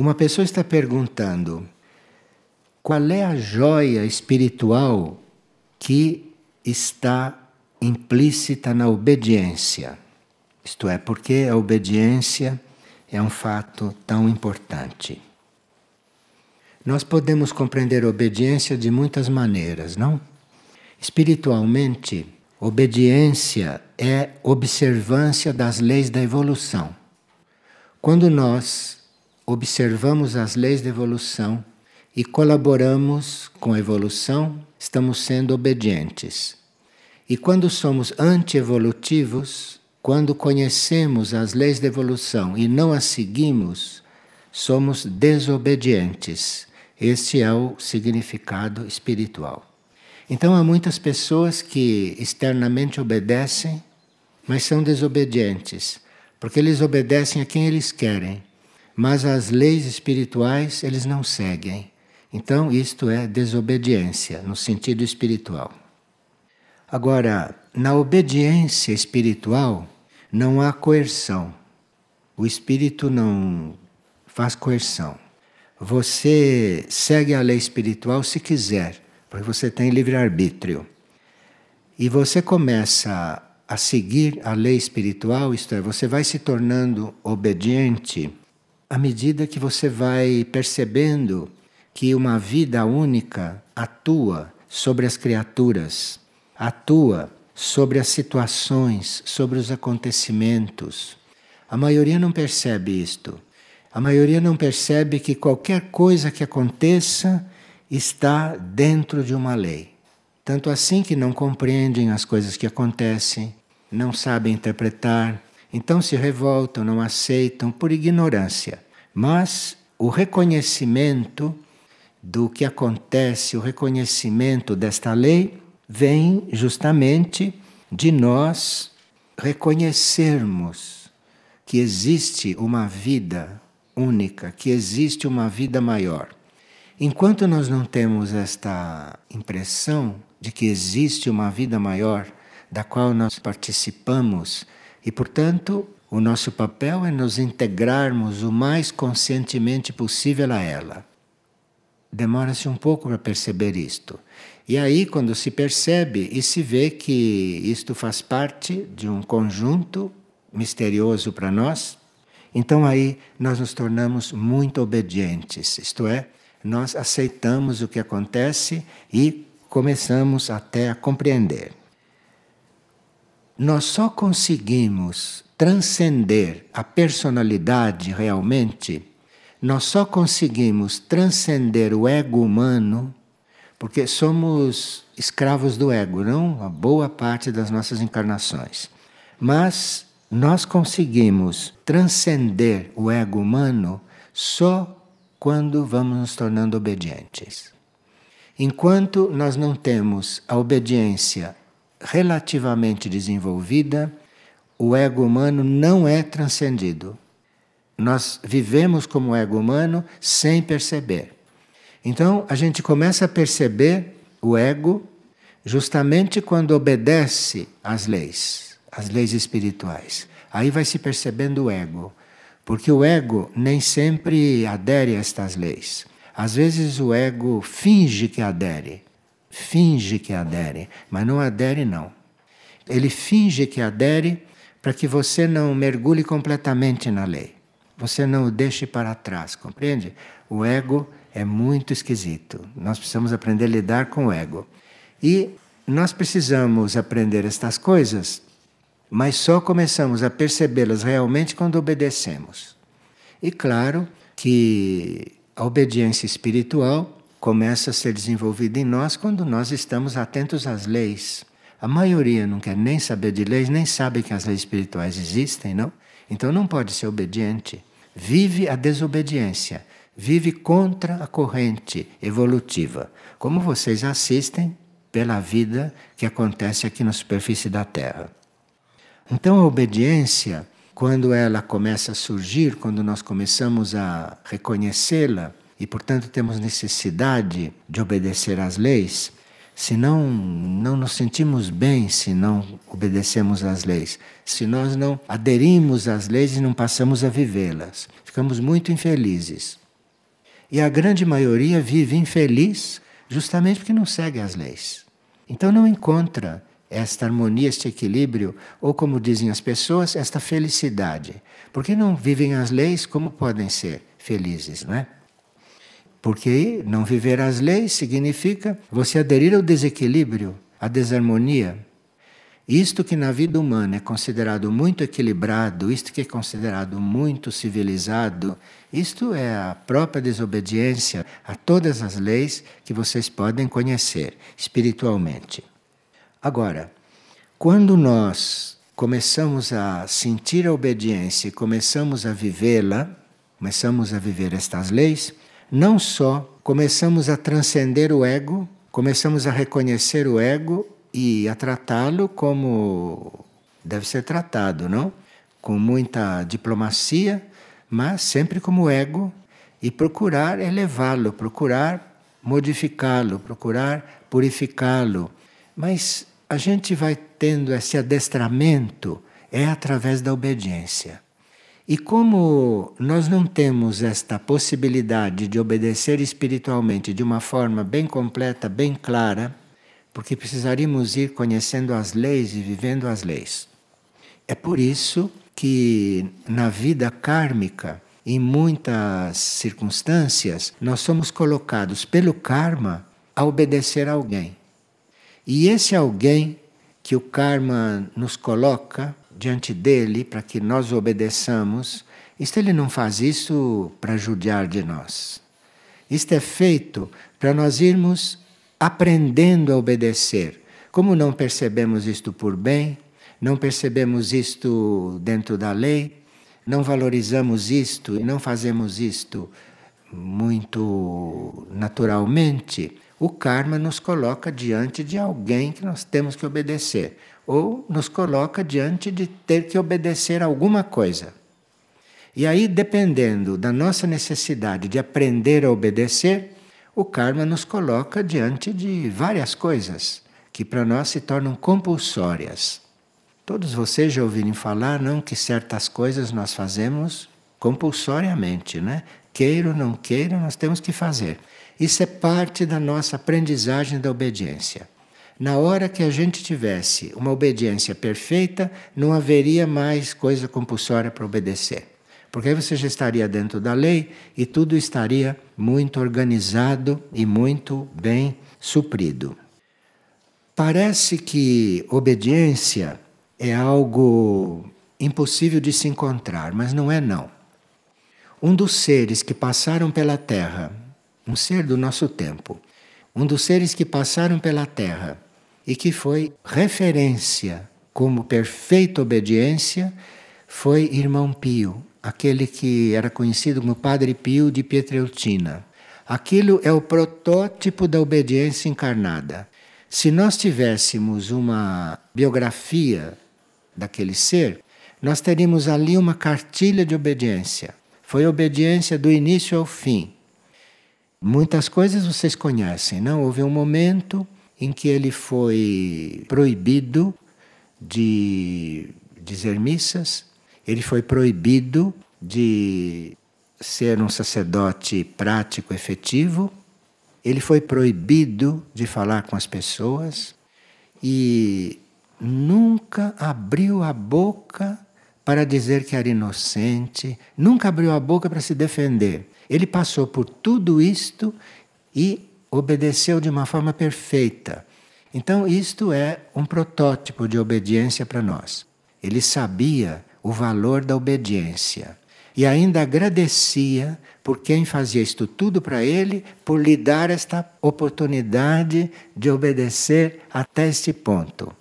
Uma pessoa está perguntando qual é a joia espiritual que está implícita na obediência. Isto é, porque a obediência é um fato tão importante. Nós podemos compreender obediência de muitas maneiras, não? Espiritualmente, obediência é observância das leis da evolução. Quando nós observamos as leis da evolução e colaboramos com a evolução, estamos sendo obedientes. E quando somos anti-evolutivos, quando conhecemos as leis da evolução e não as seguimos, somos desobedientes. Este é o significado espiritual. Então há muitas pessoas que externamente obedecem, mas são desobedientes, porque eles obedecem a quem eles querem, mas as leis espirituais eles não seguem. Então isto é desobediência no sentido espiritual. Agora, na obediência espiritual não há coerção. O espírito não faz coerção. Você segue a lei espiritual se quiser porque você tem livre-arbítrio. E você começa a seguir a lei espiritual, isto é, você vai se tornando obediente à medida que você vai percebendo que uma vida única atua sobre as criaturas, atua sobre as situações, sobre os acontecimentos. A maioria não percebe isto. A maioria não percebe que qualquer coisa que aconteça está dentro de uma lei. Tanto assim que não compreendem as coisas que acontecem, não sabem interpretar, então se revoltam, não aceitam por ignorância. Mas o reconhecimento do que acontece, o reconhecimento desta lei, vem justamente de nós reconhecermos que existe uma vida única, que existe uma vida maior. Enquanto nós não temos esta impressão de que existe uma vida maior da qual nós participamos e, portanto, o nosso papel é nos integrarmos o mais conscientemente possível a ela. Demora-se um pouco para perceber isto. E aí, quando se percebe e se vê que isto faz parte de um conjunto misterioso para nós, então aí nós nos tornamos muito obedientes, isto é, nós aceitamos o que acontece e começamos até a compreender. Nós só conseguimos transcender a personalidade realmente, nós só conseguimos transcender o ego humano porque somos escravos do ego, não? A boa parte das nossas encarnações. Mas nós conseguimos transcender o ego humano só quando vamos nos tornando obedientes. Enquanto nós não temos a obediência relativamente desenvolvida, o ego humano não é transcendido. Nós vivemos como ego humano sem perceber. Então a gente começa a perceber o ego justamente quando obedece às leis, às leis espirituais. Aí vai se percebendo o ego. Porque o ego nem sempre adere a estas leis. Às vezes o ego finge que adere, finge que adere, mas não adere não. Ele finge que adere para que você não mergulhe completamente na lei. Você não o deixe para trás, compreende? O ego é muito esquisito. Nós precisamos aprender a lidar com o ego. E nós precisamos aprender estas coisas mas só começamos a percebê-las realmente quando obedecemos. E claro que a obediência espiritual começa a ser desenvolvida em nós quando nós estamos atentos às leis. A maioria não quer nem saber de leis, nem sabe que as leis espirituais existem, não? Então não pode ser obediente. Vive a desobediência, vive contra a corrente evolutiva, como vocês assistem pela vida que acontece aqui na superfície da Terra. Então a obediência, quando ela começa a surgir, quando nós começamos a reconhecê-la e, portanto, temos necessidade de obedecer às leis, se não, não nos sentimos bem se não obedecemos às leis, se nós não aderimos às leis e não passamos a vivê-las, ficamos muito infelizes. E a grande maioria vive infeliz justamente porque não segue as leis. Então não encontra esta harmonia, este equilíbrio, ou como dizem as pessoas, esta felicidade. Porque não vivem as leis, como podem ser felizes, não é? Porque não viver as leis significa você aderir ao desequilíbrio, à desarmonia. Isto que na vida humana é considerado muito equilibrado, isto que é considerado muito civilizado, isto é a própria desobediência a todas as leis que vocês podem conhecer espiritualmente. Agora, quando nós começamos a sentir a obediência e começamos a vivê-la, começamos a viver estas leis, não só começamos a transcender o ego, começamos a reconhecer o ego e a tratá-lo como deve ser tratado, não? Com muita diplomacia, mas sempre como ego e procurar elevá-lo, procurar modificá-lo, procurar purificá-lo. Mas a gente vai tendo esse adestramento é através da obediência. E como nós não temos esta possibilidade de obedecer espiritualmente de uma forma bem completa, bem clara, porque precisaríamos ir conhecendo as leis e vivendo as leis. É por isso que na vida kármica, em muitas circunstâncias, nós somos colocados pelo karma a obedecer a alguém. E esse alguém que o karma nos coloca diante dele para que nós obedeçamos, isto ele não faz isso para judiar de nós. Isto é feito para nós irmos aprendendo a obedecer. Como não percebemos isto por bem, não percebemos isto dentro da lei, não valorizamos isto e não fazemos isto muito naturalmente, o karma nos coloca diante de alguém que nós temos que obedecer, ou nos coloca diante de ter que obedecer alguma coisa. E aí, dependendo da nossa necessidade de aprender a obedecer, o karma nos coloca diante de várias coisas que para nós se tornam compulsórias. Todos vocês já ouviram falar, não, que certas coisas nós fazemos compulsoriamente, né? Queira ou não queira, nós temos que fazer. Isso é parte da nossa aprendizagem da obediência. Na hora que a gente tivesse uma obediência perfeita, não haveria mais coisa compulsória para obedecer. Porque aí você já estaria dentro da lei e tudo estaria muito organizado e muito bem suprido. Parece que obediência é algo impossível de se encontrar, mas não é não. Um dos seres que passaram pela Terra um ser do nosso tempo, um dos seres que passaram pela Terra e que foi referência como perfeita obediência, foi irmão Pio, aquele que era conhecido como Padre Pio de Pietreutina. Aquilo é o protótipo da obediência encarnada. Se nós tivéssemos uma biografia daquele ser, nós teríamos ali uma cartilha de obediência. Foi obediência do início ao fim. Muitas coisas vocês conhecem, não? Houve um momento em que ele foi proibido de dizer missas, ele foi proibido de ser um sacerdote prático, efetivo, ele foi proibido de falar com as pessoas e nunca abriu a boca para dizer que era inocente, nunca abriu a boca para se defender. Ele passou por tudo isto e obedeceu de uma forma perfeita. Então, isto é um protótipo de obediência para nós. Ele sabia o valor da obediência e ainda agradecia por quem fazia isto tudo para ele, por lhe dar esta oportunidade de obedecer até este ponto.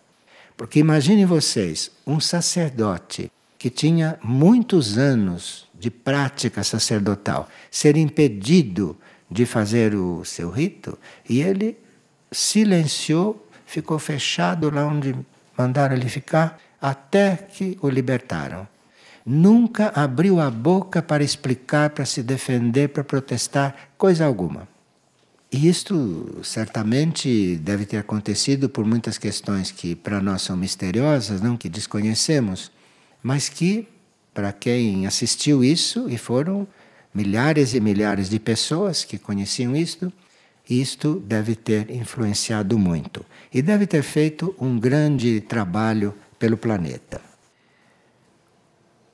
Porque imaginem vocês, um sacerdote que tinha muitos anos de prática sacerdotal, ser impedido de fazer o seu rito, e ele silenciou, ficou fechado lá onde mandaram ele ficar, até que o libertaram. Nunca abriu a boca para explicar, para se defender, para protestar, coisa alguma. E isto certamente deve ter acontecido por muitas questões que para nós são misteriosas, não que desconhecemos, mas que para quem assistiu isso e foram milhares e milhares de pessoas que conheciam isto, isto deve ter influenciado muito e deve ter feito um grande trabalho pelo planeta.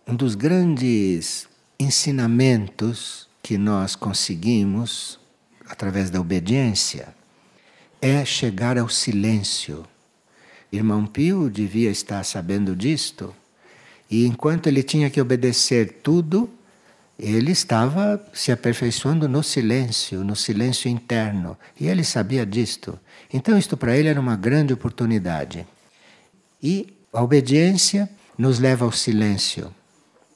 Um dos grandes ensinamentos que nós conseguimos através da obediência é chegar ao silêncio. Irmão Pio devia estar sabendo disto, e enquanto ele tinha que obedecer tudo, ele estava se aperfeiçoando no silêncio, no silêncio interno, e ele sabia disto. Então, isto para ele era uma grande oportunidade. E a obediência nos leva ao silêncio.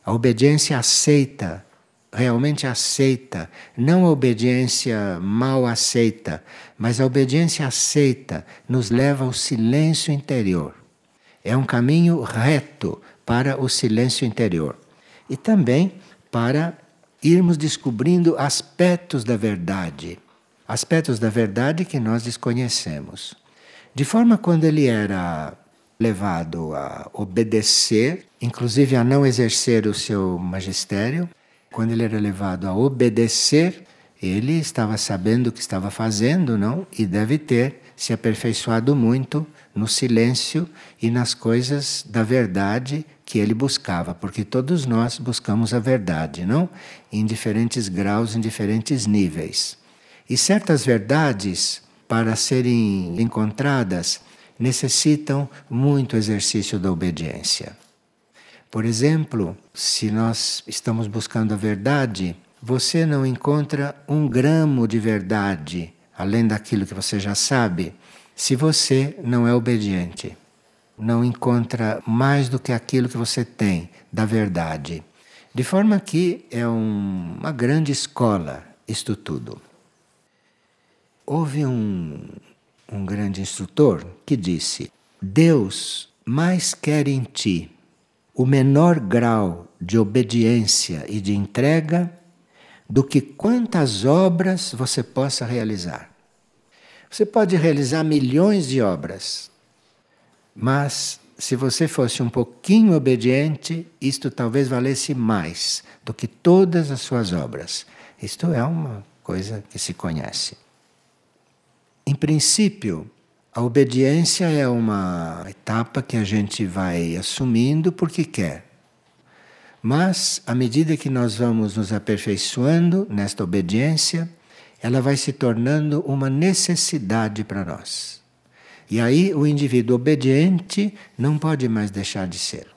A obediência aceita, realmente aceita, não a obediência mal aceita, mas a obediência aceita nos leva ao silêncio interior. É um caminho reto para o silêncio interior. E também para irmos descobrindo aspectos da verdade, aspectos da verdade que nós desconhecemos. De forma quando ele era levado a obedecer, inclusive a não exercer o seu magistério, quando ele era levado a obedecer, ele estava sabendo o que estava fazendo, não? E deve ter se aperfeiçoado muito no silêncio e nas coisas da verdade que ele buscava, porque todos nós buscamos a verdade, não? Em diferentes graus, em diferentes níveis. E certas verdades, para serem encontradas, necessitam muito exercício da obediência. Por exemplo, se nós estamos buscando a verdade, você não encontra um gramo de verdade, além daquilo que você já sabe, se você não é obediente não encontra mais do que aquilo que você tem da verdade. De forma que é um, uma grande escola isto tudo. Houve um, um grande instrutor que disse: Deus mais quer em ti o menor grau de obediência e de entrega do que quantas obras você possa realizar. Você pode realizar milhões de obras, mas se você fosse um pouquinho obediente, isto talvez valesse mais do que todas as suas obras. Isto é uma coisa que se conhece. Em princípio, a obediência é uma etapa que a gente vai assumindo porque quer. Mas, à medida que nós vamos nos aperfeiçoando nesta obediência, ela vai se tornando uma necessidade para nós. E aí o indivíduo obediente não pode mais deixar de ser.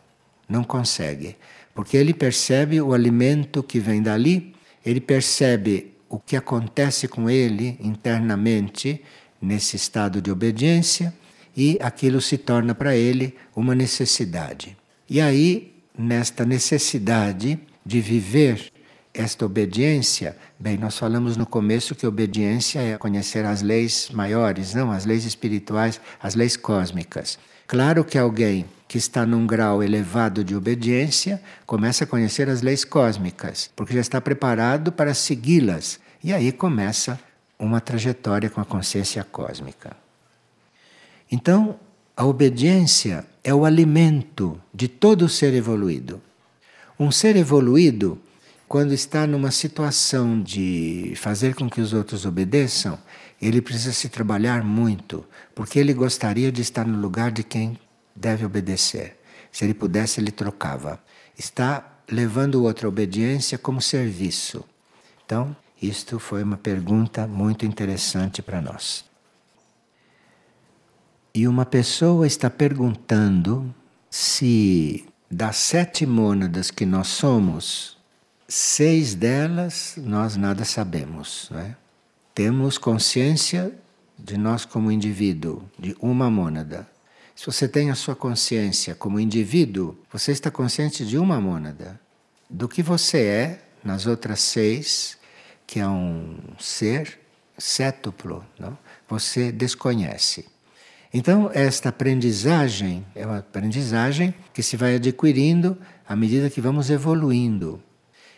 Não consegue. Porque ele percebe o alimento que vem dali, ele percebe o que acontece com ele internamente nesse estado de obediência e aquilo se torna para ele uma necessidade. E aí, nesta necessidade de viver esta obediência, bem, nós falamos no começo que obediência é conhecer as leis maiores, não as leis espirituais, as leis cósmicas. Claro que alguém que está num grau elevado de obediência começa a conhecer as leis cósmicas, porque já está preparado para segui-las. E aí começa uma trajetória com a consciência cósmica. Então, a obediência é o alimento de todo ser evoluído. Um ser evoluído quando está numa situação de fazer com que os outros obedeçam, ele precisa se trabalhar muito, porque ele gostaria de estar no lugar de quem deve obedecer. Se ele pudesse, ele trocava. Está levando outra obediência como serviço. Então, isto foi uma pergunta muito interessante para nós. E uma pessoa está perguntando se das sete mônadas que nós somos, Seis delas nós nada sabemos. É? Temos consciência de nós como indivíduo, de uma mônada. Se você tem a sua consciência como indivíduo, você está consciente de uma mônada. Do que você é nas outras seis, que é um ser cétuplo, não? você desconhece. Então, esta aprendizagem é uma aprendizagem que se vai adquirindo à medida que vamos evoluindo.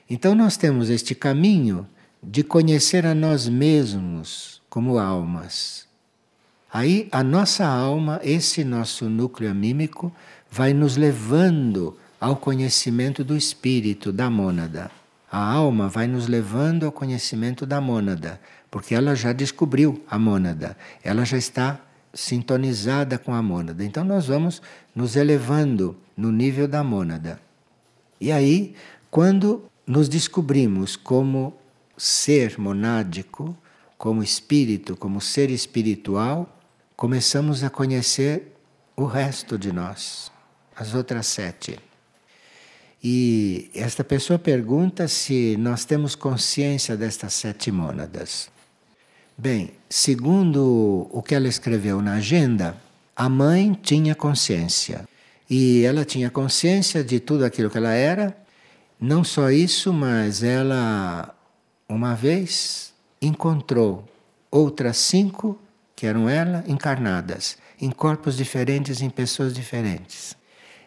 Então nós temos este caminho de conhecer a nós mesmos como almas. Aí a nossa alma, esse nosso núcleo anímico, vai nos levando ao conhecimento do espírito, da mônada. A alma vai nos levando ao conhecimento da mônada, porque ela já descobriu a mônada, ela já está sintonizada com a mônada. Então nós vamos nos elevando no nível da mônada. E aí, quando nos descobrimos como ser monádico, como espírito, como ser espiritual, começamos a conhecer o resto de nós, as outras sete. E esta pessoa pergunta se nós temos consciência destas sete mônadas. Bem, segundo o que ela escreveu na agenda, a mãe tinha consciência. E ela tinha consciência de tudo aquilo que ela era. Não só isso, mas ela, uma vez, encontrou outras cinco, que eram ela, encarnadas, em corpos diferentes, em pessoas diferentes.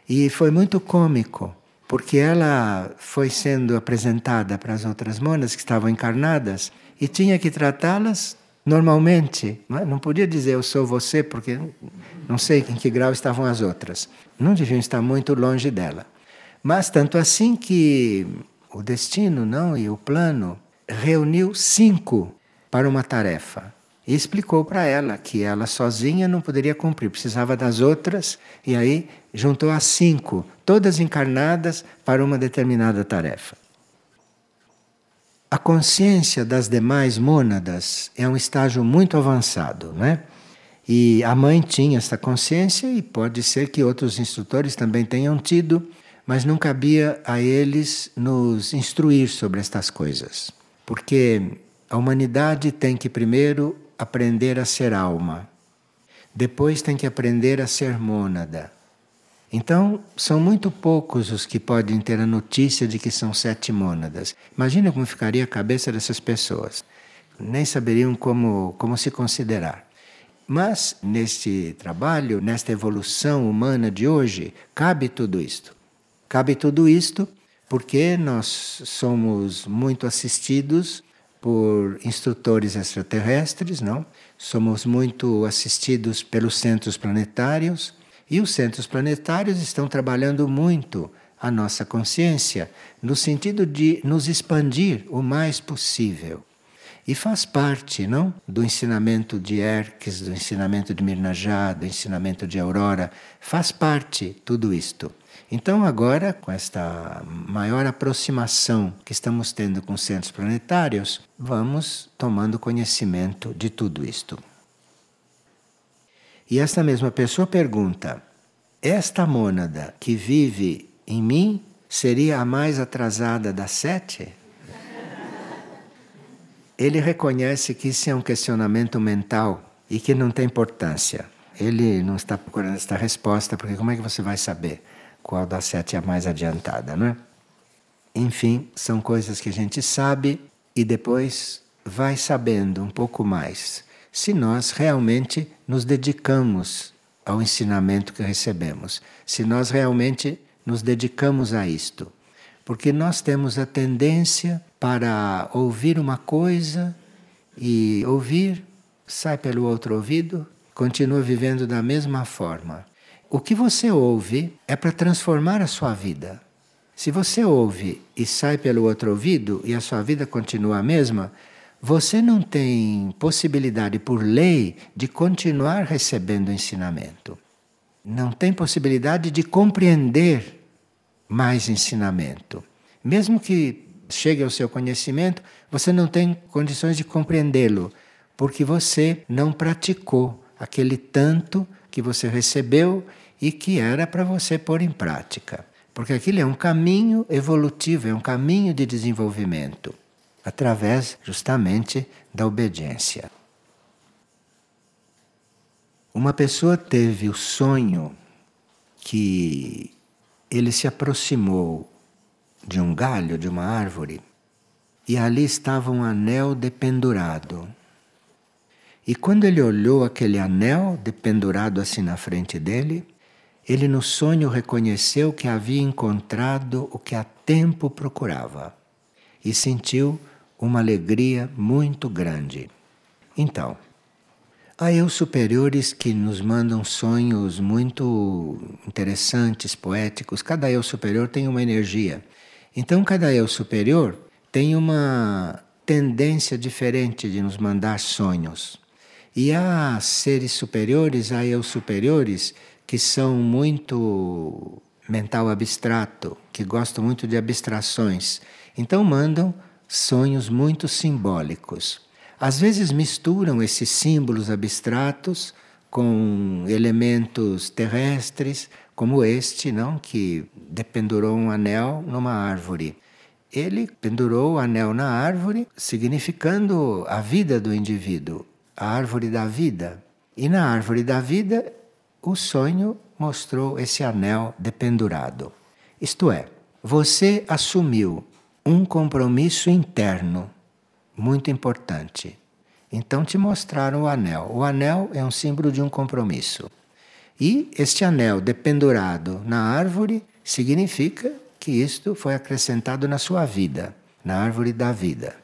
E foi muito cômico, porque ela foi sendo apresentada para as outras monas que estavam encarnadas e tinha que tratá-las normalmente. Não, é? podia dizer eu sou você, porque não sei em que grau estavam as outras. Não deviam estar muito longe dela. Mas tanto assim que o destino não e o plano reuniu cinco para uma tarefa e explicou para ela que ela sozinha não poderia cumprir, precisava das outras e aí juntou as cinco, todas encarnadas para uma determinada tarefa. A consciência das demais mônadas é um estágio muito avançado, né? E a mãe tinha esta consciência e pode ser que outros instrutores também tenham tido, mas não cabia a eles nos instruir sobre estas coisas. Porque a humanidade tem que primeiro aprender a ser alma, depois tem que aprender a ser mônada, então, são muito poucos os que podem ter a notícia de que são sete mônadas. Imagina como ficaria a cabeça dessas pessoas. Nem saberiam como, como se considerar. Mas, neste trabalho, nesta evolução humana de hoje, cabe tudo isto. Cabe tudo isto porque nós somos muito assistidos por instrutores extraterrestres, não? Somos muito assistidos pelos centros planetários e os centros planetários estão trabalhando muito a nossa consciência no sentido de nos expandir o mais possível. E faz parte, não, do ensinamento de Erques, do ensinamento de Mirnajá, do ensinamento de Aurora, faz parte tudo isto. Então agora, com esta maior aproximação que estamos tendo com os centros planetários, vamos tomando conhecimento de tudo isto. E esta mesma pessoa pergunta: esta mônada que vive em mim seria a mais atrasada das sete? Ele reconhece que isso é um questionamento mental e que não tem importância. Ele não está procurando esta resposta, porque como é que você vai saber qual das sete é a mais adiantada, não é? Enfim, são coisas que a gente sabe e depois vai sabendo um pouco mais se nós realmente nos dedicamos ao ensinamento que recebemos, se nós realmente nos dedicamos a isto. Porque nós temos a tendência para ouvir uma coisa e ouvir, sai pelo outro ouvido, continua vivendo da mesma forma. O que você ouve é para transformar a sua vida. Se você ouve e sai pelo outro ouvido e a sua vida continua a mesma, você não tem possibilidade por lei de continuar recebendo ensinamento. Não tem possibilidade de compreender mais ensinamento. Mesmo que chegue ao seu conhecimento, você não tem condições de compreendê-lo, porque você não praticou aquele tanto que você recebeu e que era para você pôr em prática. Porque aquilo é um caminho evolutivo, é um caminho de desenvolvimento através justamente da obediência. Uma pessoa teve o sonho que ele se aproximou de um galho de uma árvore e ali estava um anel dependurado. E quando ele olhou aquele anel dependurado assim na frente dele, ele no sonho reconheceu que havia encontrado o que há tempo procurava e sentiu uma alegria muito grande. Então, há eu superiores que nos mandam sonhos muito interessantes, poéticos. Cada eu superior tem uma energia. Então, cada eu superior tem uma tendência diferente de nos mandar sonhos. E há seres superiores, há eu superiores, que são muito mental abstrato, que gostam muito de abstrações. Então mandam sonhos muito simbólicos. Às vezes misturam esses símbolos abstratos com elementos terrestres, como este, não, que dependurou um anel numa árvore. Ele pendurou o anel na árvore, significando a vida do indivíduo, a árvore da vida. E na árvore da vida, o sonho mostrou esse anel dependurado. Isto é, você assumiu um compromisso interno muito importante. Então te mostraram o anel. O anel é um símbolo de um compromisso. E este anel dependurado na árvore significa que isto foi acrescentado na sua vida, na árvore da vida.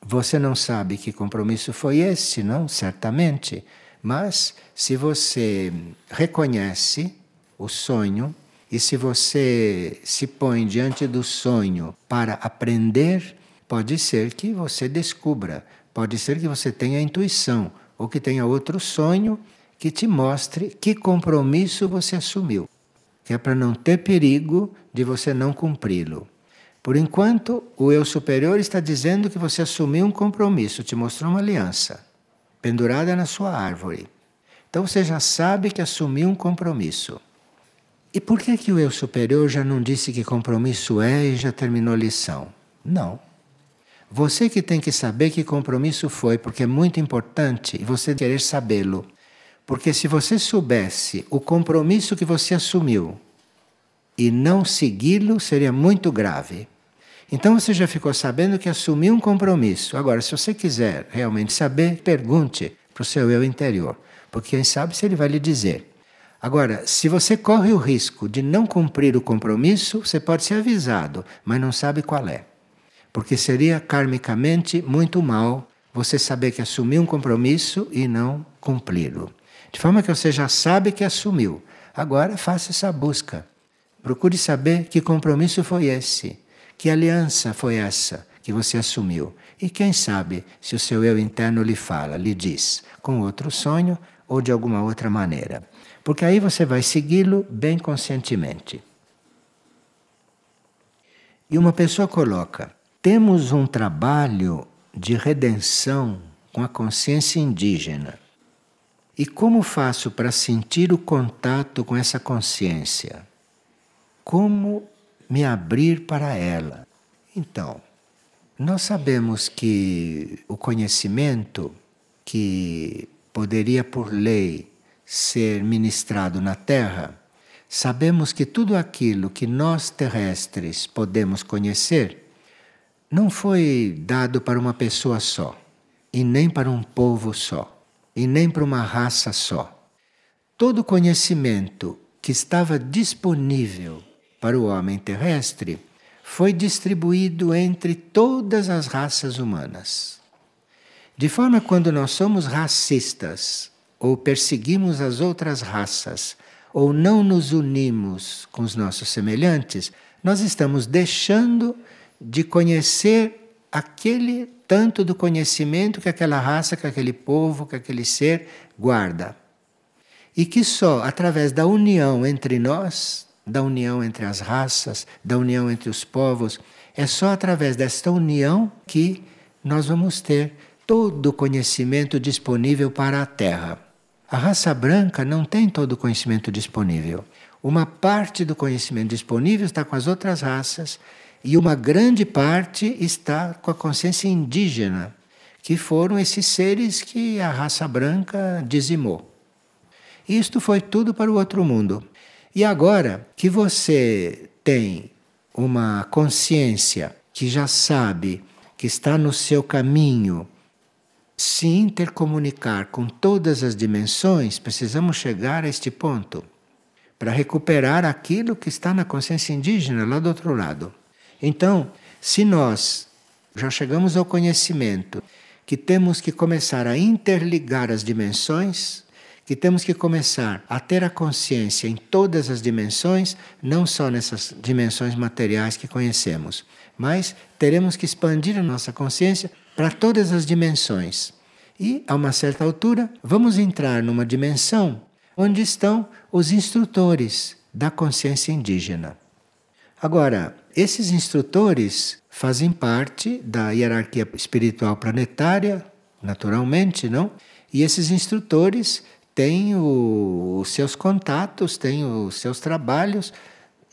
Você não sabe que compromisso foi esse, não? Certamente. Mas se você reconhece o sonho e se você se põe diante do sonho para aprender, pode ser que você descubra, pode ser que você tenha intuição ou que tenha outro sonho que te mostre que compromisso você assumiu, que é para não ter perigo de você não cumpri-lo. Por enquanto, o eu superior está dizendo que você assumiu um compromisso, te mostrou uma aliança pendurada na sua árvore. Então você já sabe que assumiu um compromisso. E por que, que o eu superior já não disse que compromisso é e já terminou a lição? Não. Você que tem que saber que compromisso foi, porque é muito importante você querer sabê-lo. Porque se você soubesse o compromisso que você assumiu e não segui-lo, seria muito grave. Então você já ficou sabendo que assumiu um compromisso. Agora, se você quiser realmente saber, pergunte para o seu eu interior, porque quem sabe se ele vai lhe dizer. Agora, se você corre o risco de não cumprir o compromisso, você pode ser avisado, mas não sabe qual é. Porque seria karmicamente muito mal você saber que assumiu um compromisso e não cumpri-lo. De forma que você já sabe que assumiu. Agora faça essa busca. Procure saber que compromisso foi esse, que aliança foi essa que você assumiu. E quem sabe se o seu eu interno lhe fala, lhe diz, com outro sonho ou de alguma outra maneira porque aí você vai segui-lo bem conscientemente. E uma pessoa coloca: temos um trabalho de redenção com a consciência indígena. E como faço para sentir o contato com essa consciência? Como me abrir para ela? Então, nós sabemos que o conhecimento que poderia por lei ser ministrado na Terra, sabemos que tudo aquilo que nós terrestres podemos conhecer não foi dado para uma pessoa só, e nem para um povo só, e nem para uma raça só. Todo conhecimento que estava disponível para o homem terrestre foi distribuído entre todas as raças humanas. De forma que quando nós somos racistas ou perseguimos as outras raças, ou não nos unimos com os nossos semelhantes, nós estamos deixando de conhecer aquele tanto do conhecimento que aquela raça, que aquele povo, que aquele ser guarda. E que só através da união entre nós, da união entre as raças, da união entre os povos, é só através desta união que nós vamos ter todo o conhecimento disponível para a Terra. A raça branca não tem todo o conhecimento disponível. Uma parte do conhecimento disponível está com as outras raças e uma grande parte está com a consciência indígena, que foram esses seres que a raça branca dizimou. Isto foi tudo para o outro mundo. E agora que você tem uma consciência que já sabe que está no seu caminho se intercomunicar com todas as dimensões, precisamos chegar a este ponto para recuperar aquilo que está na consciência indígena lá do outro lado. Então, se nós já chegamos ao conhecimento que temos que começar a interligar as dimensões, que temos que começar a ter a consciência em todas as dimensões, não só nessas dimensões materiais que conhecemos, mas teremos que expandir a nossa consciência para todas as dimensões. E, a uma certa altura, vamos entrar numa dimensão onde estão os instrutores da consciência indígena. Agora, esses instrutores fazem parte da hierarquia espiritual planetária, naturalmente, não? E esses instrutores têm o, os seus contatos, têm os seus trabalhos,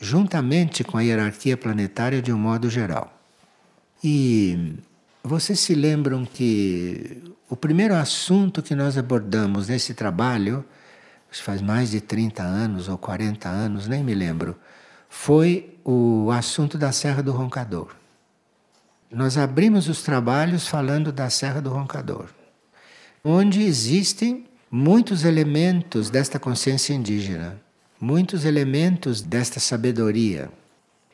juntamente com a hierarquia planetária de um modo geral. E vocês se lembram que o primeiro assunto que nós abordamos nesse trabalho, faz mais de 30 anos ou 40 anos, nem me lembro, foi o assunto da Serra do Roncador. Nós abrimos os trabalhos falando da Serra do Roncador, onde existem muitos elementos desta consciência indígena, muitos elementos desta sabedoria.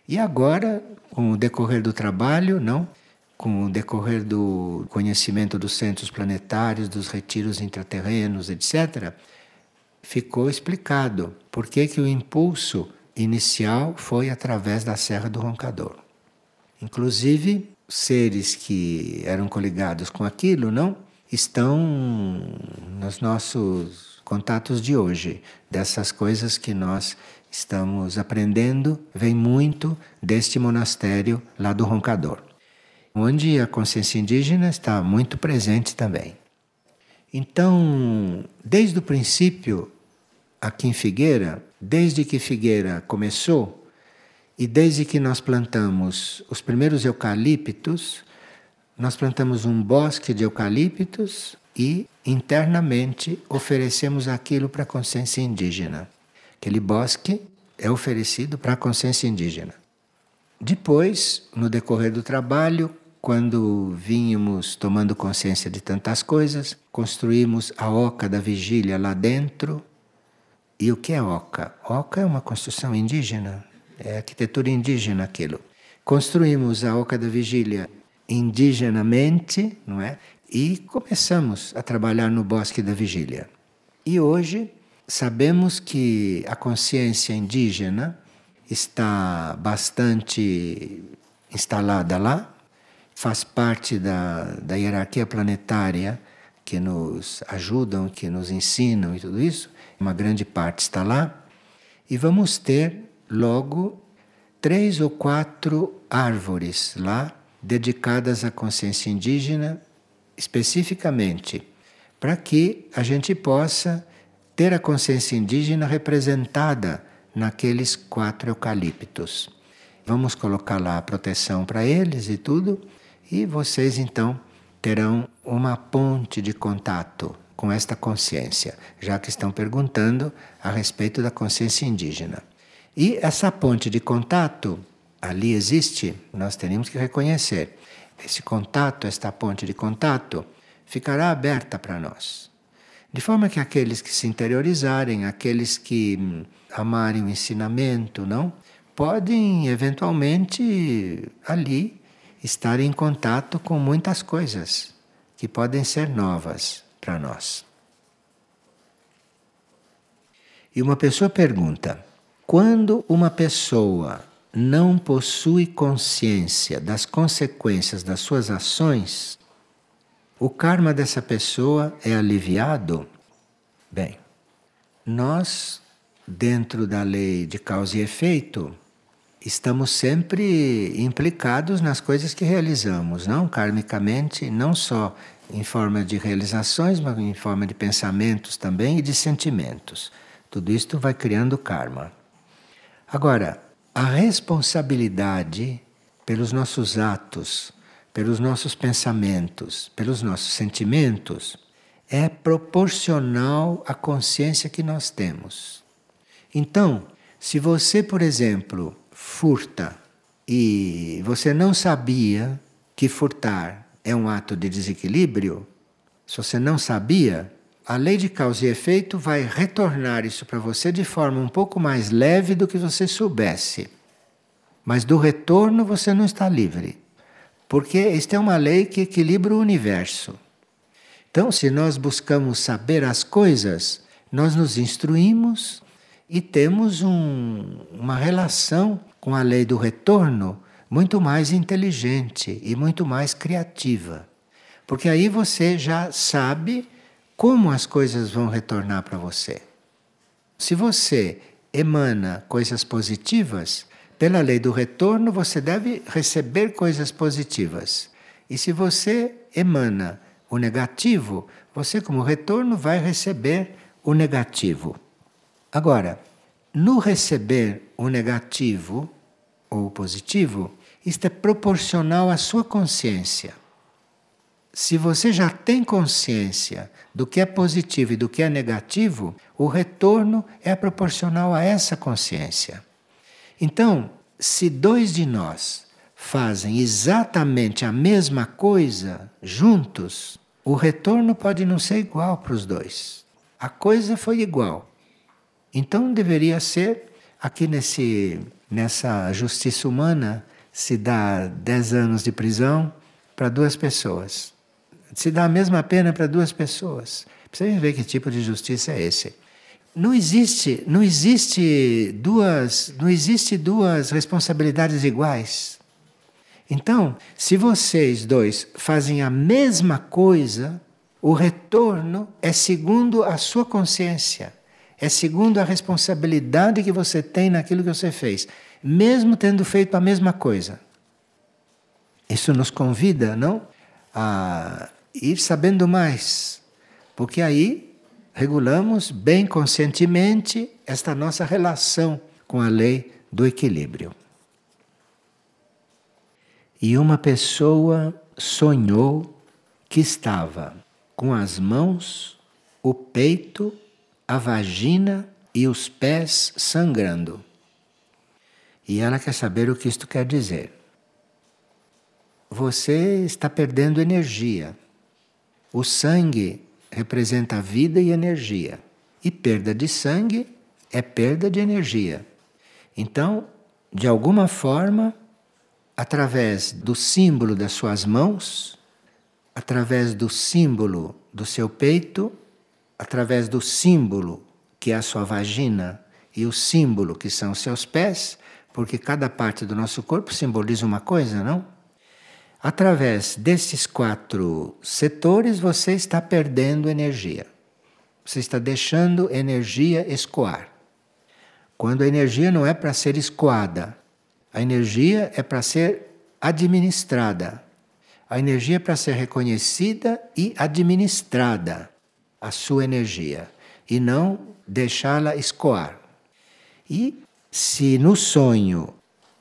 E agora, com o decorrer do trabalho, não, com o decorrer do conhecimento dos centros planetários, dos retiros intraterrenos, etc., ficou explicado por que, que o impulso inicial foi através da Serra do Roncador. Inclusive, seres que eram coligados com aquilo, não? Estão nos nossos contatos de hoje, dessas coisas que nós estamos aprendendo, vem muito deste monastério lá do Roncador, onde a consciência indígena está muito presente também. Então, desde o princípio, aqui em Figueira, desde que Figueira começou, e desde que nós plantamos os primeiros eucaliptos, nós plantamos um bosque de eucaliptos e internamente oferecemos aquilo para a consciência indígena. Aquele bosque é oferecido para a consciência indígena. Depois, no decorrer do trabalho, quando vínhamos tomando consciência de tantas coisas, construímos a oca da vigília lá dentro. E o que é oca? Oca é uma construção indígena, é arquitetura indígena aquilo. Construímos a oca da vigília indigenamente, não é? E começamos a trabalhar no bosque da vigília. E hoje sabemos que a consciência indígena está bastante instalada lá, faz parte da, da hierarquia planetária que nos ajudam, que nos ensinam e tudo isso, uma grande parte está lá. E vamos ter logo três ou quatro árvores lá dedicadas à consciência indígena, especificamente para que a gente possa ter a consciência indígena representada naqueles quatro eucaliptos. Vamos colocar lá a proteção para eles e tudo, e vocês então terão uma ponte de contato com esta consciência, já que estão perguntando a respeito da consciência indígena. E essa ponte de contato ali existe, nós teremos que reconhecer. Esse contato, esta ponte de contato, ficará aberta para nós. De forma que aqueles que se interiorizarem, aqueles que hum, amarem o ensinamento, não, podem eventualmente ali estar em contato com muitas coisas que podem ser novas para nós. E uma pessoa pergunta: quando uma pessoa não possui consciência das consequências das suas ações, o karma dessa pessoa é aliviado? Bem, nós, dentro da lei de causa e efeito, estamos sempre implicados nas coisas que realizamos, não karmicamente, não só em forma de realizações, mas em forma de pensamentos também e de sentimentos. Tudo isto vai criando karma. Agora, a responsabilidade pelos nossos atos, pelos nossos pensamentos, pelos nossos sentimentos, é proporcional à consciência que nós temos. Então, se você, por exemplo, furta e você não sabia que furtar é um ato de desequilíbrio, se você não sabia, a lei de causa e efeito vai retornar isso para você de forma um pouco mais leve do que você soubesse. Mas do retorno você não está livre. Porque esta é uma lei que equilibra o universo. Então, se nós buscamos saber as coisas, nós nos instruímos e temos um, uma relação com a lei do retorno muito mais inteligente e muito mais criativa. Porque aí você já sabe como as coisas vão retornar para você. Se você emana coisas positivas, pela lei do retorno você deve receber coisas positivas. E se você emana o negativo, você, como retorno, vai receber o negativo. Agora, no receber o negativo ou o positivo, isto é proporcional à sua consciência. Se você já tem consciência do que é positivo e do que é negativo, o retorno é proporcional a essa consciência. Então, se dois de nós fazem exatamente a mesma coisa juntos, o retorno pode não ser igual para os dois. A coisa foi igual. Então deveria ser aqui nesse nessa justiça humana se dá 10 anos de prisão para duas pessoas se dá a mesma pena para duas pessoas. Precisa ver que tipo de justiça é esse. Não existe, não existe duas, não existe duas responsabilidades iguais. Então, se vocês dois fazem a mesma coisa, o retorno é segundo a sua consciência, é segundo a responsabilidade que você tem naquilo que você fez, mesmo tendo feito a mesma coisa. Isso nos convida, não, a ir sabendo mais, porque aí regulamos bem conscientemente esta nossa relação com a lei do equilíbrio. E uma pessoa sonhou que estava com as mãos, o peito, a vagina e os pés sangrando. E ela quer saber o que isto quer dizer. Você está perdendo energia. O sangue representa vida e energia. E perda de sangue é perda de energia. Então, de alguma forma, através do símbolo das suas mãos, através do símbolo do seu peito, através do símbolo que é a sua vagina e o símbolo que são seus pés, porque cada parte do nosso corpo simboliza uma coisa, não? Através desses quatro setores, você está perdendo energia. Você está deixando energia escoar. Quando a energia não é para ser escoada, a energia é para ser administrada. A energia é para ser reconhecida e administrada, a sua energia, e não deixá-la escoar. E se no sonho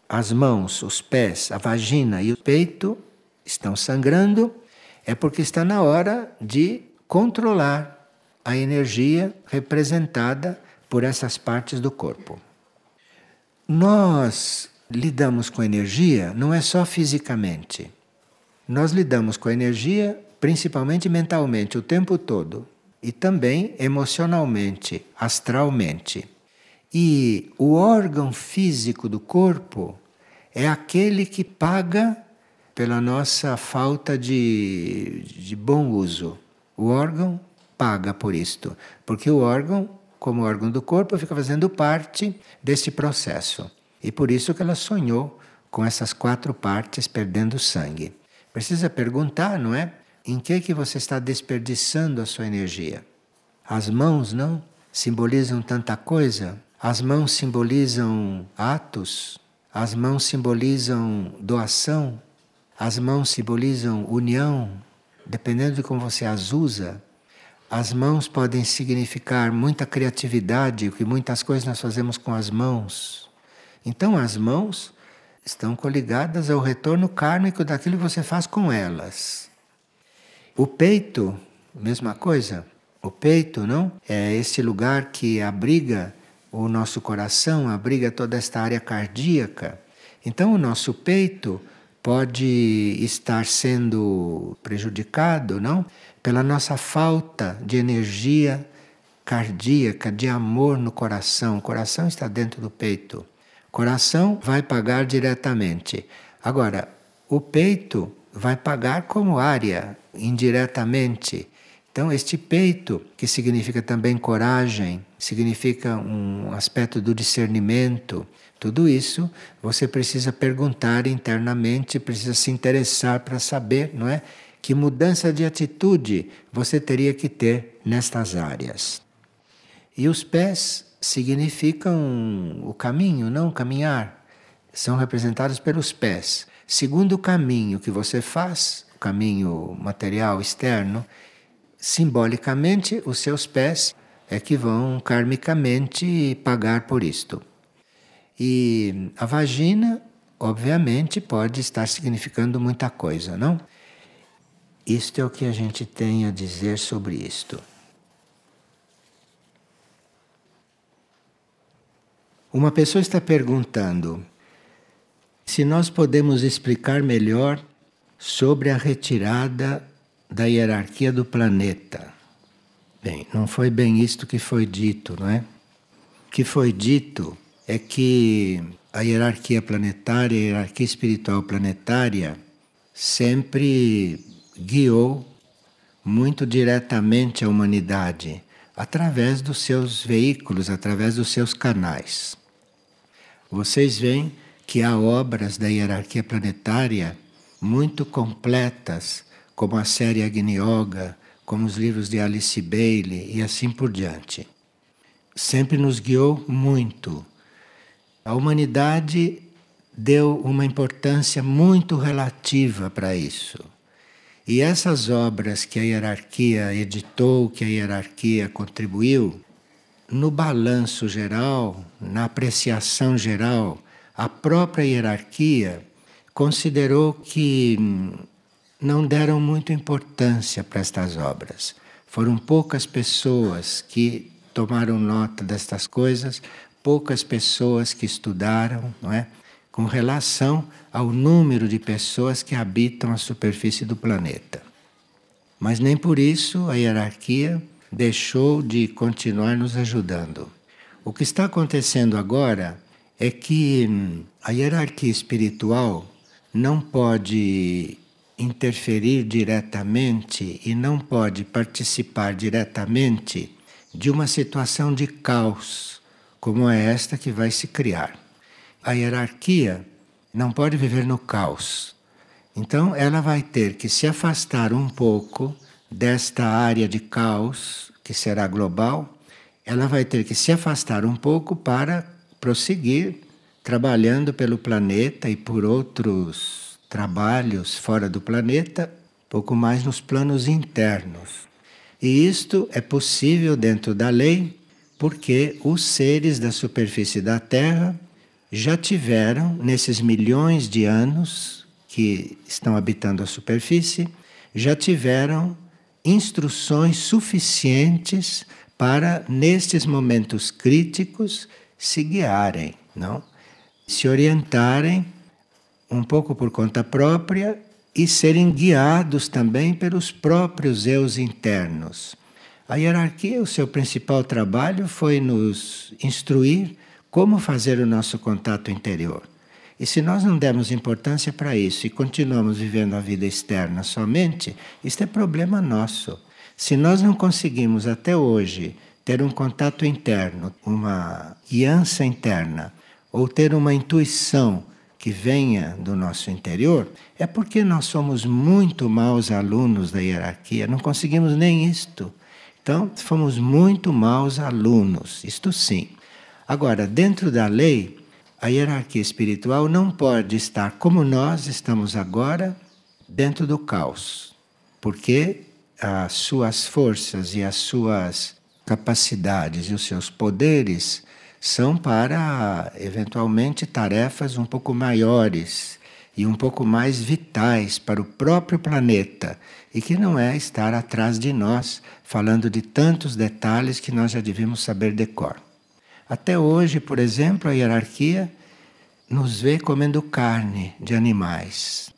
as mãos, os pés, a vagina e o peito estão sangrando, é porque está na hora de controlar a energia representada por essas partes do corpo. Nós lidamos com energia não é só fisicamente. Nós lidamos com energia principalmente mentalmente o tempo todo e também emocionalmente, astralmente. E o órgão físico do corpo é aquele que paga pela nossa falta de, de bom uso. O órgão paga por isto, porque o órgão, como órgão do corpo, fica fazendo parte desse processo. E por isso que ela sonhou com essas quatro partes perdendo sangue. Precisa perguntar, não é? Em que que você está desperdiçando a sua energia? As mãos, não? Simbolizam tanta coisa. As mãos simbolizam atos, as mãos simbolizam doação, as mãos simbolizam união, dependendo de como você as usa. As mãos podem significar muita criatividade, que muitas coisas nós fazemos com as mãos. Então, as mãos estão coligadas ao retorno kármico daquilo que você faz com elas. O peito, mesma coisa. O peito, não? É esse lugar que abriga o nosso coração, abriga toda esta área cardíaca. Então, o nosso peito pode estar sendo prejudicado, não? Pela nossa falta de energia cardíaca, de amor no coração. O coração está dentro do peito. O coração vai pagar diretamente. Agora, o peito vai pagar como área, indiretamente. Então, este peito, que significa também coragem, significa um aspecto do discernimento, tudo isso você precisa perguntar internamente, precisa se interessar para saber, não é? Que mudança de atitude você teria que ter nestas áreas. E os pés significam o caminho, não caminhar. São representados pelos pés. Segundo o caminho que você faz, o caminho material externo, simbolicamente, os seus pés é que vão karmicamente pagar por isto. E a vagina, obviamente, pode estar significando muita coisa, não? Isto é o que a gente tem a dizer sobre isto. Uma pessoa está perguntando se nós podemos explicar melhor sobre a retirada da hierarquia do planeta. Bem, não foi bem isto que foi dito, não é? O que foi dito é que a hierarquia planetária, a hierarquia espiritual planetária, sempre guiou muito diretamente a humanidade através dos seus veículos, através dos seus canais. Vocês veem que há obras da hierarquia planetária muito completas como a série Agni Yoga, como os livros de Alice Bailey e assim por diante. Sempre nos guiou muito. A humanidade deu uma importância muito relativa para isso. E essas obras que a hierarquia editou, que a hierarquia contribuiu, no balanço geral, na apreciação geral, a própria hierarquia considerou que não deram muita importância para estas obras. Foram poucas pessoas que tomaram nota destas coisas, poucas pessoas que estudaram, não é? Com relação ao número de pessoas que habitam a superfície do planeta. Mas nem por isso a hierarquia deixou de continuar nos ajudando. O que está acontecendo agora é que hum, a hierarquia espiritual não pode interferir diretamente e não pode participar diretamente de uma situação de caos como é esta que vai se criar. A hierarquia não pode viver no caos. Então ela vai ter que se afastar um pouco desta área de caos, que será global, ela vai ter que se afastar um pouco para prosseguir trabalhando pelo planeta e por outros trabalhos fora do planeta, pouco mais nos planos internos. E isto é possível dentro da lei porque os seres da superfície da Terra já tiveram, nesses milhões de anos que estão habitando a superfície, já tiveram instruções suficientes para, nestes momentos críticos, se guiarem, não? se orientarem um pouco por conta própria e serem guiados também pelos próprios eus internos. A hierarquia, o seu principal trabalho foi nos instruir como fazer o nosso contato interior. E se nós não demos importância para isso e continuamos vivendo a vida externa somente, isto é problema nosso. Se nós não conseguimos até hoje ter um contato interno, uma guiança interna, ou ter uma intuição que venha do nosso interior, é porque nós somos muito maus alunos da hierarquia, não conseguimos nem isto. Então, fomos muito maus alunos, isto sim. Agora, dentro da lei, a hierarquia espiritual não pode estar como nós estamos agora, dentro do caos, porque as suas forças e as suas capacidades e os seus poderes são para, eventualmente, tarefas um pouco maiores e um pouco mais vitais para o próprio planeta e que não é estar atrás de nós falando de tantos detalhes que nós já devíamos saber de cor. Até hoje, por exemplo, a hierarquia nos vê comendo carne de animais.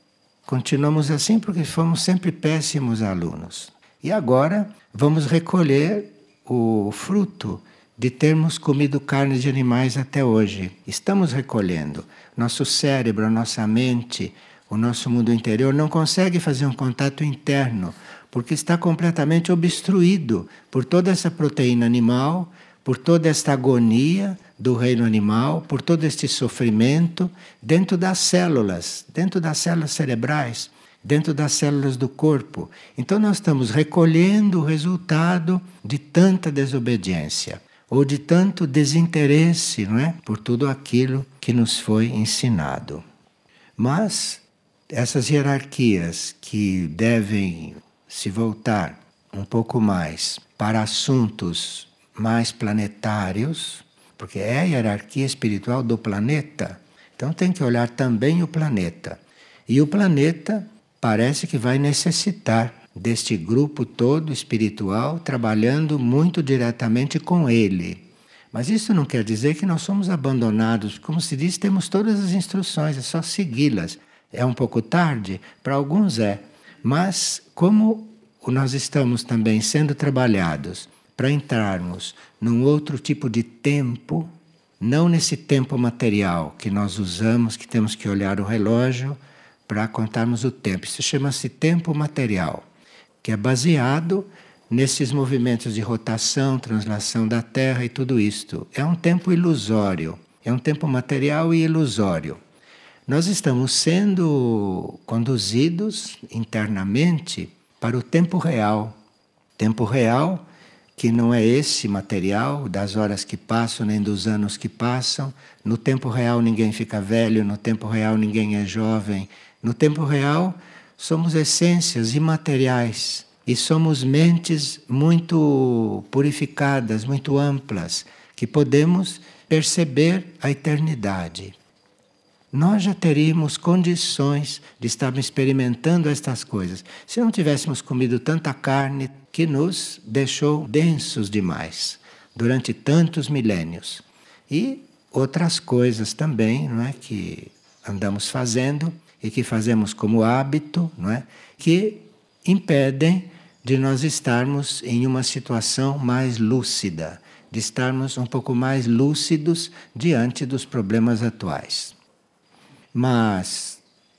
Continuamos assim porque fomos sempre péssimos alunos. E agora vamos recolher o fruto de termos comido carne de animais até hoje. Estamos recolhendo. Nosso cérebro, a nossa mente, o nosso mundo interior não consegue fazer um contato interno, porque está completamente obstruído por toda essa proteína animal, por toda esta agonia do reino animal, por todo este sofrimento dentro das células, dentro das células cerebrais, dentro das células do corpo. Então nós estamos recolhendo o resultado de tanta desobediência ou de tanto desinteresse, não é, por tudo aquilo que nos foi ensinado. Mas essas hierarquias que devem se voltar um pouco mais para assuntos mais planetários, porque é a hierarquia espiritual do planeta, então tem que olhar também o planeta. E o planeta parece que vai necessitar deste grupo todo espiritual trabalhando muito diretamente com ele. Mas isso não quer dizer que nós somos abandonados. Como se diz, temos todas as instruções, é só segui-las. É um pouco tarde? Para alguns é. Mas, como nós estamos também sendo trabalhados para entrarmos num outro tipo de tempo, não nesse tempo material que nós usamos, que temos que olhar o relógio para contarmos o tempo. Isso chama-se tempo material, que é baseado nesses movimentos de rotação, translação da Terra e tudo isto. É um tempo ilusório, é um tempo material e ilusório. Nós estamos sendo conduzidos internamente para o tempo real. Tempo real que não é esse material das horas que passam nem dos anos que passam. No tempo real ninguém fica velho, no tempo real ninguém é jovem. No tempo real somos essências imateriais e somos mentes muito purificadas, muito amplas, que podemos perceber a eternidade nós já teríamos condições de estar experimentando estas coisas se não tivéssemos comido tanta carne que nos deixou densos demais durante tantos milênios. E outras coisas também, não é, que andamos fazendo e que fazemos como hábito, não é, que impedem de nós estarmos em uma situação mais lúcida, de estarmos um pouco mais lúcidos diante dos problemas atuais. Mas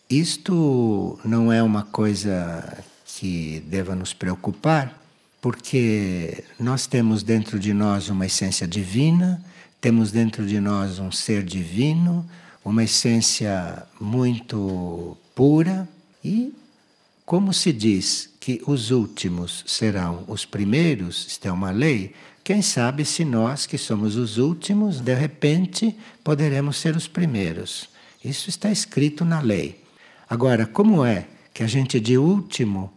isto não é uma coisa que deva nos preocupar, porque nós temos dentro de nós uma essência divina, temos dentro de nós um ser divino, uma essência muito pura e como se diz que os últimos serão os primeiros, isto é uma lei, quem sabe se nós que somos os últimos, de repente, poderemos ser os primeiros. Isso está escrito na lei. Agora, como é que a gente de último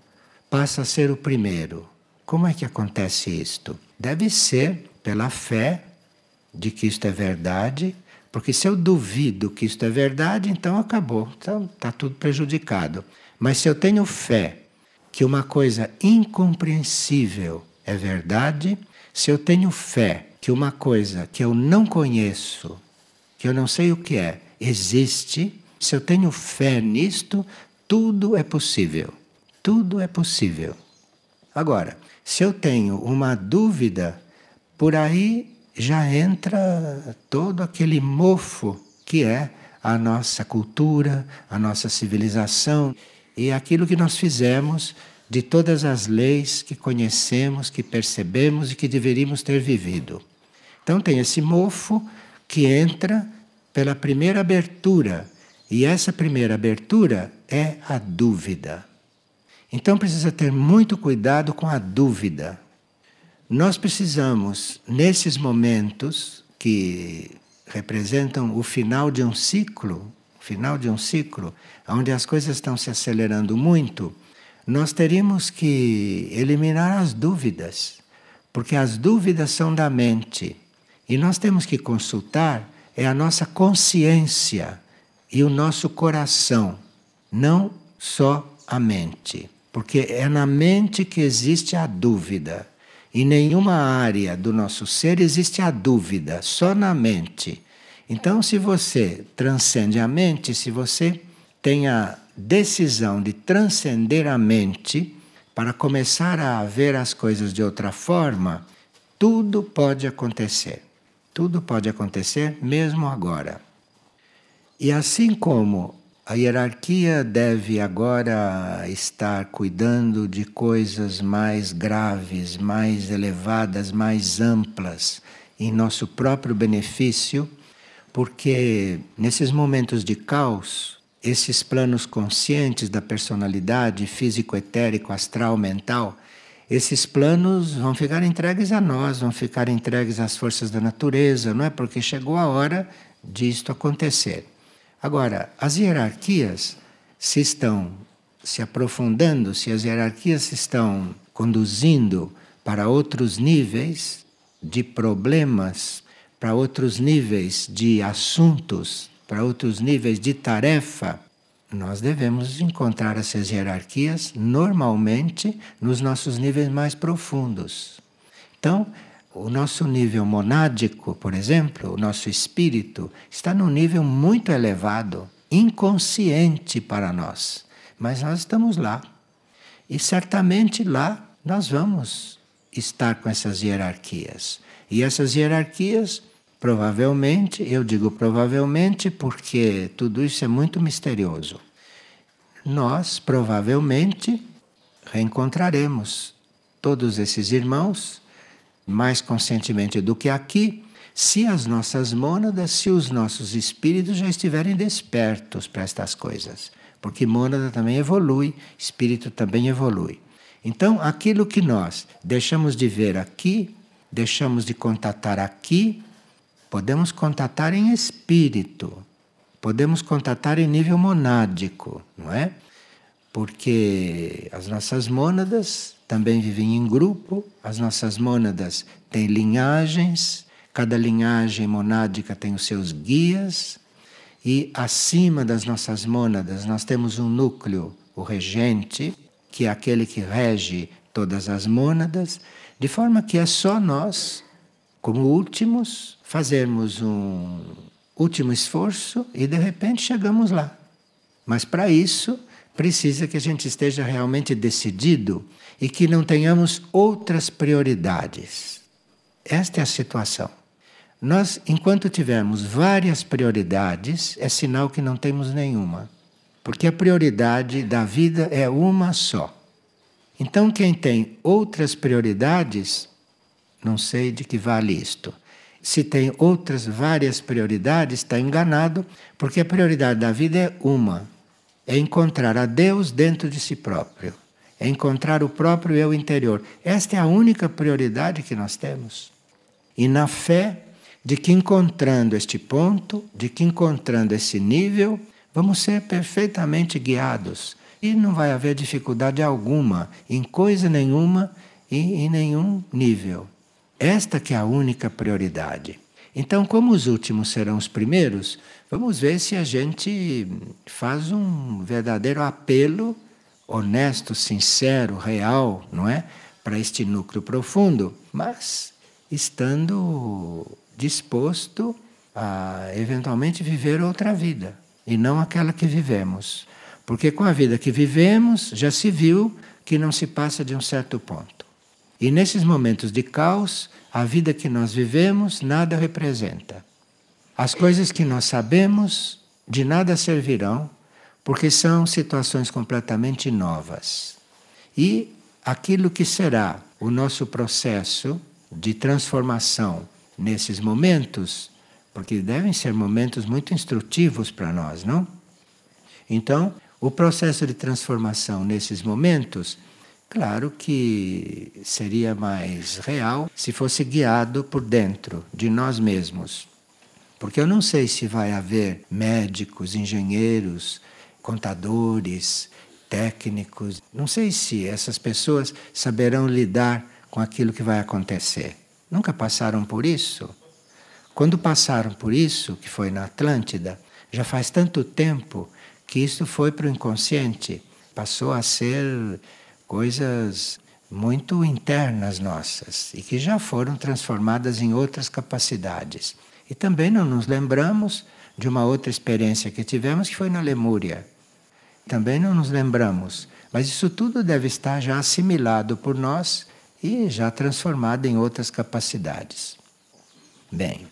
passa a ser o primeiro? Como é que acontece isto? Deve ser pela fé de que isto é verdade, porque se eu duvido que isto é verdade, então acabou, então está tudo prejudicado. Mas se eu tenho fé que uma coisa incompreensível é verdade, se eu tenho fé que uma coisa que eu não conheço, que eu não sei o que é, existe, se eu tenho fé nisto, tudo é possível. Tudo é possível. Agora, se eu tenho uma dúvida, por aí já entra todo aquele mofo que é a nossa cultura, a nossa civilização e aquilo que nós fizemos de todas as leis que conhecemos, que percebemos e que deveríamos ter vivido. Então tem esse mofo que entra pela primeira abertura. E essa primeira abertura é a dúvida. Então precisa ter muito cuidado com a dúvida. Nós precisamos, nesses momentos que representam o final de um ciclo, final de um ciclo, onde as coisas estão se acelerando muito, nós teríamos que eliminar as dúvidas, porque as dúvidas são da mente. E nós temos que consultar é a nossa consciência e o nosso coração, não só a mente. Porque é na mente que existe a dúvida. Em nenhuma área do nosso ser existe a dúvida, só na mente. Então, se você transcende a mente, se você tem a decisão de transcender a mente para começar a ver as coisas de outra forma, tudo pode acontecer. Tudo pode acontecer mesmo agora. E assim como A hierarquia deve agora estar cuidando de coisas mais graves, mais elevadas, mais amplas, em nosso próprio benefício, porque nesses momentos de caos, esses planos conscientes da personalidade, físico, etérico, astral, mental, esses planos vão ficar entregues a nós, vão ficar entregues às forças da natureza, não é? Porque chegou a hora disto acontecer. Agora, as hierarquias se estão se aprofundando, se as hierarquias se estão conduzindo para outros níveis de problemas, para outros níveis de assuntos, para outros níveis de tarefa, nós devemos encontrar essas hierarquias normalmente nos nossos níveis mais profundos. Então, o nosso nível monádico, por exemplo, o nosso espírito, está num nível muito elevado, inconsciente para nós. Mas nós estamos lá. E certamente lá nós vamos estar com essas hierarquias. E essas hierarquias, provavelmente, eu digo provavelmente porque tudo isso é muito misterioso. Nós provavelmente reencontraremos todos esses irmãos mais conscientemente do que aqui, se as nossas mônadas, se os nossos espíritos já estiverem despertos para estas coisas. Porque mônada também evolui, espírito também evolui. Então, aquilo que nós deixamos de ver aqui, deixamos de contatar aqui, podemos contatar em espírito, podemos contatar em nível monádico, não é? Porque as nossas mônadas também vivem em grupo, as nossas mônadas têm linhagens, cada linhagem monádica tem os seus guias, e acima das nossas mônadas nós temos um núcleo, o regente, que é aquele que rege todas as mônadas, de forma que é só nós, como últimos, fazermos um último esforço e de repente chegamos lá. Mas para isso precisa que a gente esteja realmente decidido e que não tenhamos outras prioridades. Esta é a situação. Nós, enquanto tivermos várias prioridades, é sinal que não temos nenhuma. Porque a prioridade da vida é uma só. Então, quem tem outras prioridades, não sei de que vale isto. Se tem outras várias prioridades, está enganado, porque a prioridade da vida é uma: é encontrar a Deus dentro de si próprio é encontrar o próprio eu interior. Esta é a única prioridade que nós temos. E na fé de que encontrando este ponto, de que encontrando esse nível, vamos ser perfeitamente guiados. E não vai haver dificuldade alguma, em coisa nenhuma e em nenhum nível. Esta que é a única prioridade. Então, como os últimos serão os primeiros, vamos ver se a gente faz um verdadeiro apelo honesto, sincero, real, não é? Para este núcleo profundo, mas estando disposto a eventualmente viver outra vida e não aquela que vivemos. Porque com a vida que vivemos já se viu que não se passa de um certo ponto. E nesses momentos de caos, a vida que nós vivemos nada representa. As coisas que nós sabemos de nada servirão porque são situações completamente novas. E aquilo que será o nosso processo de transformação nesses momentos, porque devem ser momentos muito instrutivos para nós, não? Então, o processo de transformação nesses momentos, claro que seria mais real se fosse guiado por dentro de nós mesmos. Porque eu não sei se vai haver médicos, engenheiros, contadores, técnicos. Não sei se essas pessoas saberão lidar com aquilo que vai acontecer. Nunca passaram por isso? Quando passaram por isso, que foi na Atlântida, já faz tanto tempo que isso foi para o inconsciente, passou a ser coisas muito internas nossas e que já foram transformadas em outras capacidades. E também não nos lembramos de uma outra experiência que tivemos que foi na Lemúria. Também não nos lembramos, mas isso tudo deve estar já assimilado por nós e já transformado em outras capacidades. Bem,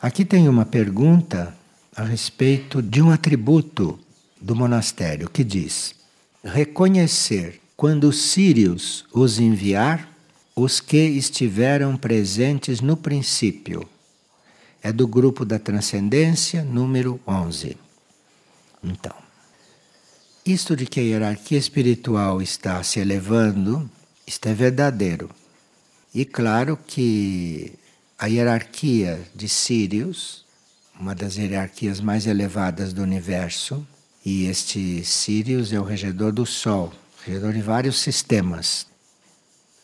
aqui tem uma pergunta a respeito de um atributo do monastério que diz: reconhecer quando Sírios os enviar os que estiveram presentes no princípio. É do grupo da transcendência, número 11. Então, isto de que a hierarquia espiritual está se elevando, isto é verdadeiro. E claro que a hierarquia de Sírios, uma das hierarquias mais elevadas do universo, e este Sirius é o regedor do Sol, regedor de vários sistemas.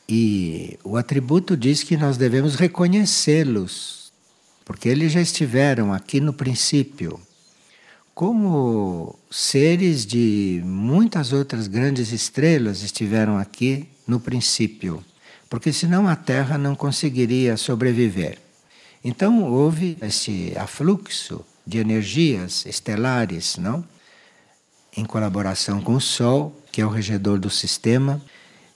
E o atributo diz que nós devemos reconhecê-los, porque eles já estiveram aqui no princípio, como seres de muitas outras grandes estrelas estiveram aqui no princípio porque senão a Terra não conseguiria sobreviver. Então houve esse afluxo de energias estelares, não? Em colaboração com o Sol, que é o regedor do sistema,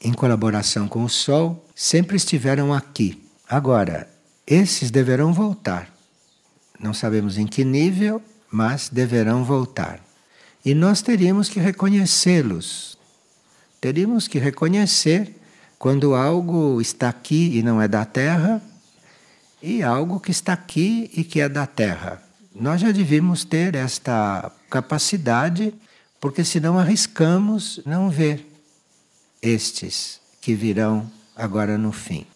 em colaboração com o Sol, sempre estiveram aqui. Agora, esses deverão voltar. Não sabemos em que nível, mas deverão voltar. E nós teríamos que reconhecê-los. Teríamos que reconhecer quando algo está aqui e não é da terra, e algo que está aqui e que é da terra. Nós já devíamos ter esta capacidade, porque senão arriscamos não ver estes que virão agora no fim.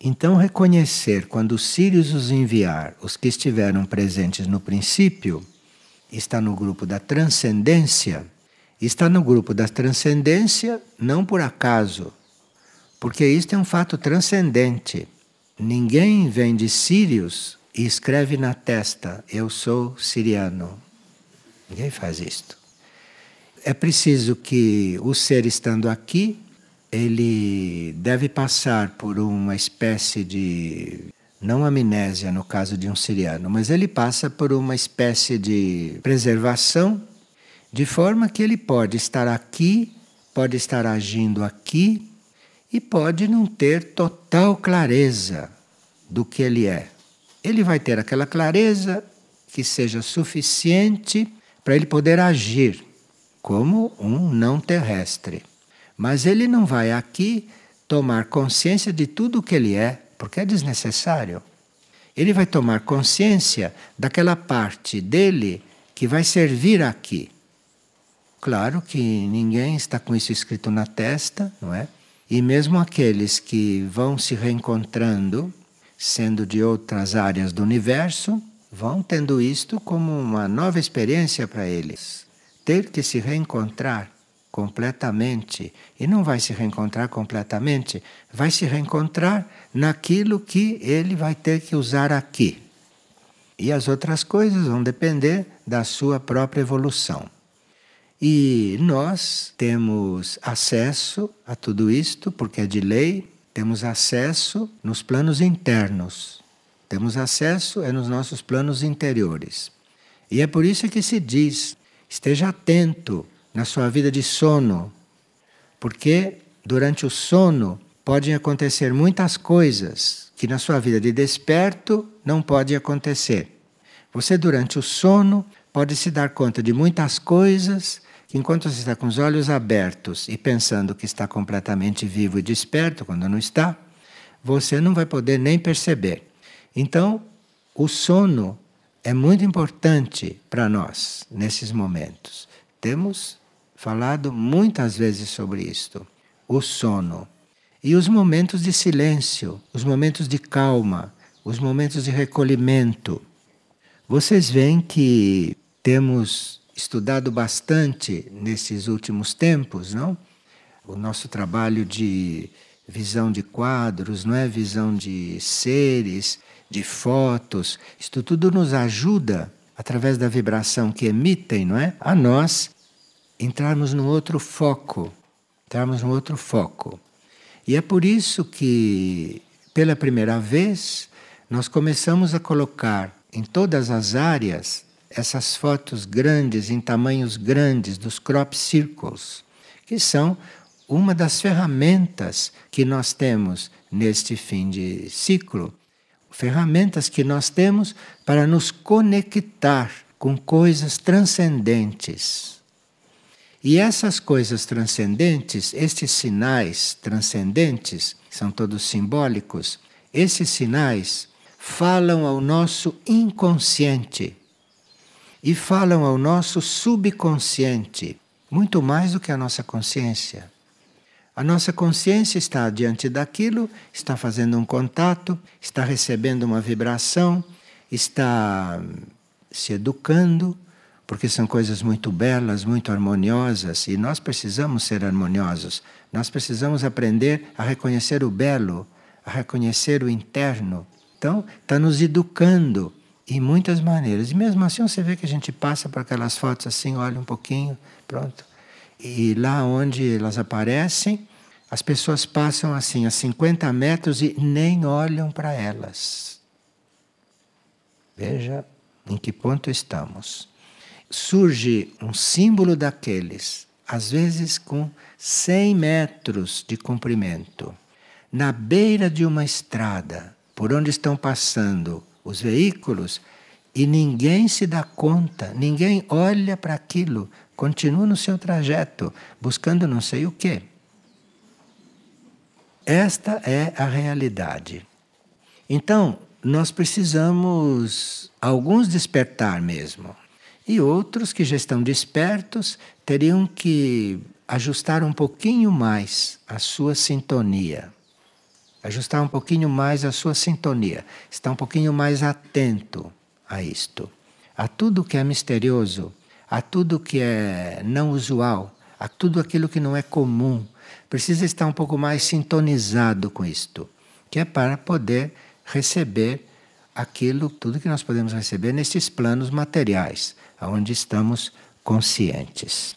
Então, reconhecer quando Sirius os enviar, os que estiveram presentes no princípio, está no grupo da transcendência está no grupo da transcendência não por acaso, porque isto é um fato transcendente. Ninguém vem de Sírios e escreve na testa: Eu sou siriano. Ninguém faz isto. É preciso que o ser estando aqui, ele deve passar por uma espécie de não amnésia no caso de um siriano, mas ele passa por uma espécie de preservação de forma que ele pode estar aqui, pode estar agindo aqui e pode não ter total clareza do que ele é. Ele vai ter aquela clareza que seja suficiente para ele poder agir como um não terrestre. Mas ele não vai aqui tomar consciência de tudo o que ele é, porque é desnecessário. Ele vai tomar consciência daquela parte dele que vai servir aqui. Claro que ninguém está com isso escrito na testa, não é? E mesmo aqueles que vão se reencontrando, sendo de outras áreas do universo, vão tendo isto como uma nova experiência para eles. Ter que se reencontrar completamente. E não vai se reencontrar completamente, vai se reencontrar naquilo que ele vai ter que usar aqui. E as outras coisas vão depender da sua própria evolução. E nós temos acesso a tudo isto, porque é de lei, temos acesso nos planos internos. Temos acesso é nos nossos planos interiores. E é por isso que se diz: esteja atento na sua vida de sono, porque durante o sono podem acontecer muitas coisas que na sua vida de desperto não pode acontecer. Você durante o sono pode se dar conta de muitas coisas Enquanto você está com os olhos abertos e pensando que está completamente vivo e desperto, quando não está, você não vai poder nem perceber. Então, o sono é muito importante para nós nesses momentos. Temos falado muitas vezes sobre isto. O sono. E os momentos de silêncio, os momentos de calma, os momentos de recolhimento. Vocês veem que temos estudado bastante nesses últimos tempos, não? O nosso trabalho de visão de quadros, não é visão de seres, de fotos, isto tudo nos ajuda através da vibração que emitem, não é? A nós entrarmos num outro foco, entrarmos num outro foco. E é por isso que pela primeira vez nós começamos a colocar em todas as áreas essas fotos grandes, em tamanhos grandes, dos crop circles, que são uma das ferramentas que nós temos neste fim de ciclo. Ferramentas que nós temos para nos conectar com coisas transcendentes. E essas coisas transcendentes, estes sinais transcendentes, são todos simbólicos, esses sinais falam ao nosso inconsciente e falam ao nosso subconsciente, muito mais do que a nossa consciência. A nossa consciência está diante daquilo, está fazendo um contato, está recebendo uma vibração, está se educando, porque são coisas muito belas, muito harmoniosas, e nós precisamos ser harmoniosos. Nós precisamos aprender a reconhecer o belo, a reconhecer o interno. Então, está nos educando em muitas maneiras. E mesmo assim, você vê que a gente passa por aquelas fotos assim, olha um pouquinho, pronto. E lá onde elas aparecem, as pessoas passam assim a 50 metros e nem olham para elas. Veja em que ponto estamos. Surge um símbolo daqueles, às vezes com 100 metros de comprimento, na beira de uma estrada, por onde estão passando os veículos, e ninguém se dá conta, ninguém olha para aquilo, continua no seu trajeto, buscando não sei o quê. Esta é a realidade. Então, nós precisamos alguns despertar mesmo. E outros que já estão despertos teriam que ajustar um pouquinho mais a sua sintonia. Ajustar um pouquinho mais a sua sintonia. Estar um pouquinho mais atento a isto. A tudo que é misterioso, a tudo que é não usual, a tudo aquilo que não é comum. Precisa estar um pouco mais sintonizado com isto, que é para poder receber aquilo, tudo que nós podemos receber nesses planos materiais, onde estamos conscientes.